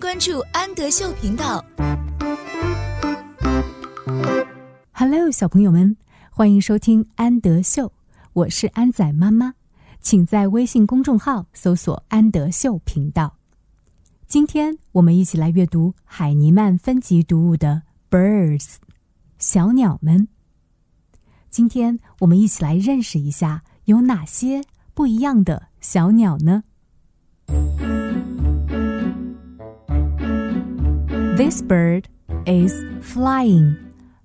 关注安德秀频道。Hello，小朋友们，欢迎收听安德秀，我是安仔妈妈，请在微信公众号搜索“安德秀频道”。今天我们一起来阅读海尼曼分级读物的《Birds》，小鸟们。今天我们一起来认识一下有哪些不一样的小鸟呢 ？This bird is flying.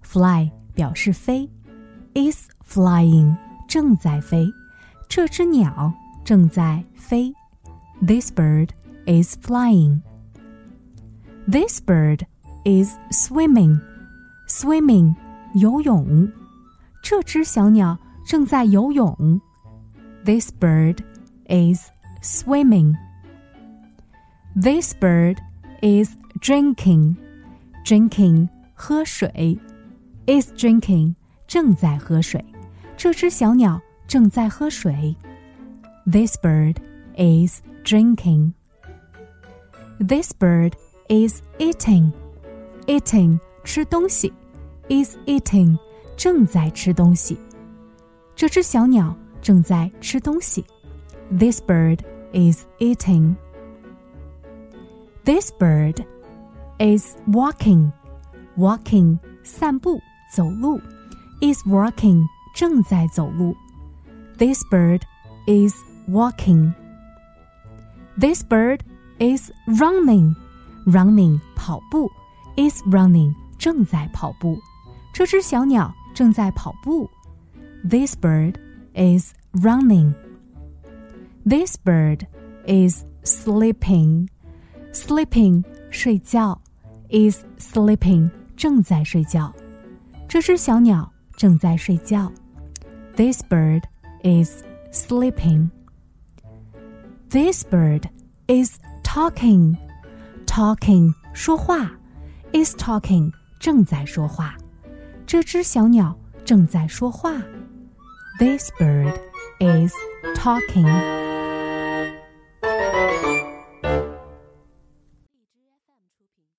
Fly 表示飞，is flying 正在飞，这只鸟正在飞。This bird is flying. This bird is swimming. Swimming 游泳，这只小鸟正在游泳。This bird is swimming. This bird is drinking. Drinking 喝水。is drinking 正在喝水，这只小鸟正在喝水。This bird is drinking. This bird is eating. Eating 吃东西，is eating 正在吃东西。这只小鸟正在吃东西。This bird is eating. This bird is walking. Walking 散步。走路，is walking 正在走路。This bird is walking. This bird is running. Running 跑步，is running 正在跑步。这只小鸟正在跑步。This bird is running. This bird is sleeping. Sleeping 睡觉 ，is sleeping 正在睡觉。这只小鸟正在睡觉。This bird is sleeping. This bird is talking. Talking 说话，is talking 正在说话。这只小鸟正在说话。This bird is talking.